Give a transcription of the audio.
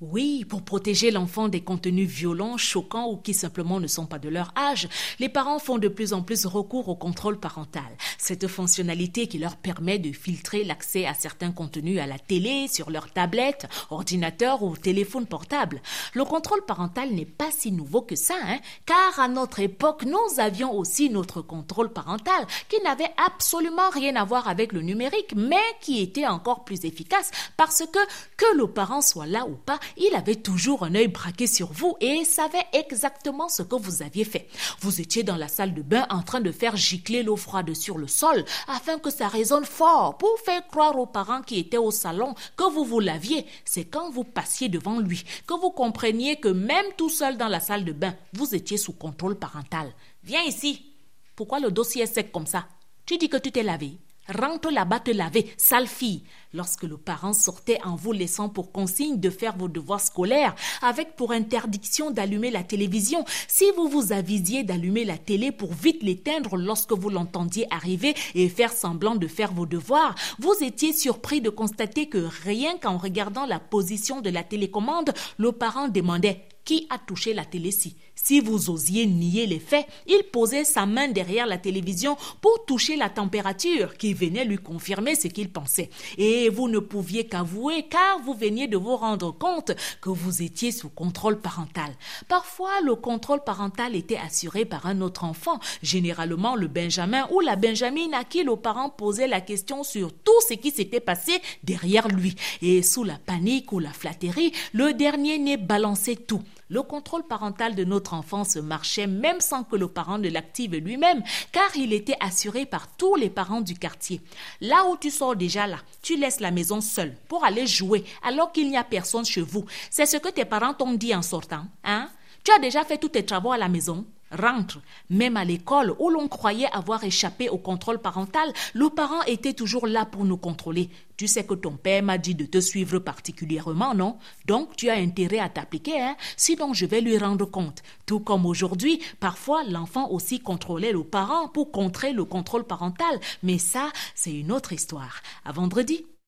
Oui, pour protéger l'enfant des contenus violents, choquants ou qui simplement ne sont pas de leur âge, les parents font de plus en plus recours au contrôle parental. Cette fonctionnalité qui leur permet de filtrer l'accès à certains contenus à la télé, sur leur tablette, ordinateur ou téléphone portable. Le contrôle parental n'est pas si nouveau que ça, hein, car à notre époque, nous avions aussi notre contrôle parental qui n'avait absolument rien à voir avec le numérique, mais qui était encore plus efficace parce que que le parent soit là ou pas, il avait toujours un œil braqué sur vous et savait exactement ce que vous aviez fait. Vous étiez dans la salle de bain en train de faire gicler l'eau froide sur le sol afin que ça résonne fort pour faire croire aux parents qui étaient au salon que vous vous laviez. C'est quand vous passiez devant lui que vous compreniez que même tout seul dans la salle de bain, vous étiez sous contrôle parental. Viens ici. Pourquoi le dossier est sec comme ça? Tu dis que tu t'es lavé Rentre là-bas te laver, sale fille. Lorsque le parent sortait en vous laissant pour consigne de faire vos devoirs scolaires, avec pour interdiction d'allumer la télévision, si vous vous avisiez d'allumer la télé pour vite l'éteindre lorsque vous l'entendiez arriver et faire semblant de faire vos devoirs, vous étiez surpris de constater que rien qu'en regardant la position de la télécommande, le parent demandait qui a touché la télé ci Si vous osiez nier les faits, il posait sa main derrière la télévision pour toucher la température qui venait lui confirmer ce qu'il pensait. Et vous ne pouviez qu'avouer car vous veniez de vous rendre compte que vous étiez sous contrôle parental. Parfois, le contrôle parental était assuré par un autre enfant, généralement le Benjamin ou la Benjamine à qui le parent posait la question sur tout ce qui s'était passé derrière lui. Et sous la panique ou la flatterie, le dernier n'est balancé tout. Le contrôle parental de notre enfance marchait même sans que le parent ne l'active lui-même, car il était assuré par tous les parents du quartier. Là où tu sors déjà là, tu laisses la maison seule pour aller jouer alors qu'il n'y a personne chez vous. C'est ce que tes parents t'ont dit en sortant, hein? Tu as déjà fait tous tes travaux à la maison? Rentre. Même à l'école, où l'on croyait avoir échappé au contrôle parental, le parent était toujours là pour nous contrôler. Tu sais que ton père m'a dit de te suivre particulièrement, non? Donc tu as intérêt à t'appliquer, hein? Sinon, je vais lui rendre compte. Tout comme aujourd'hui, parfois l'enfant aussi contrôlait le parent pour contrer le contrôle parental. Mais ça, c'est une autre histoire. À vendredi.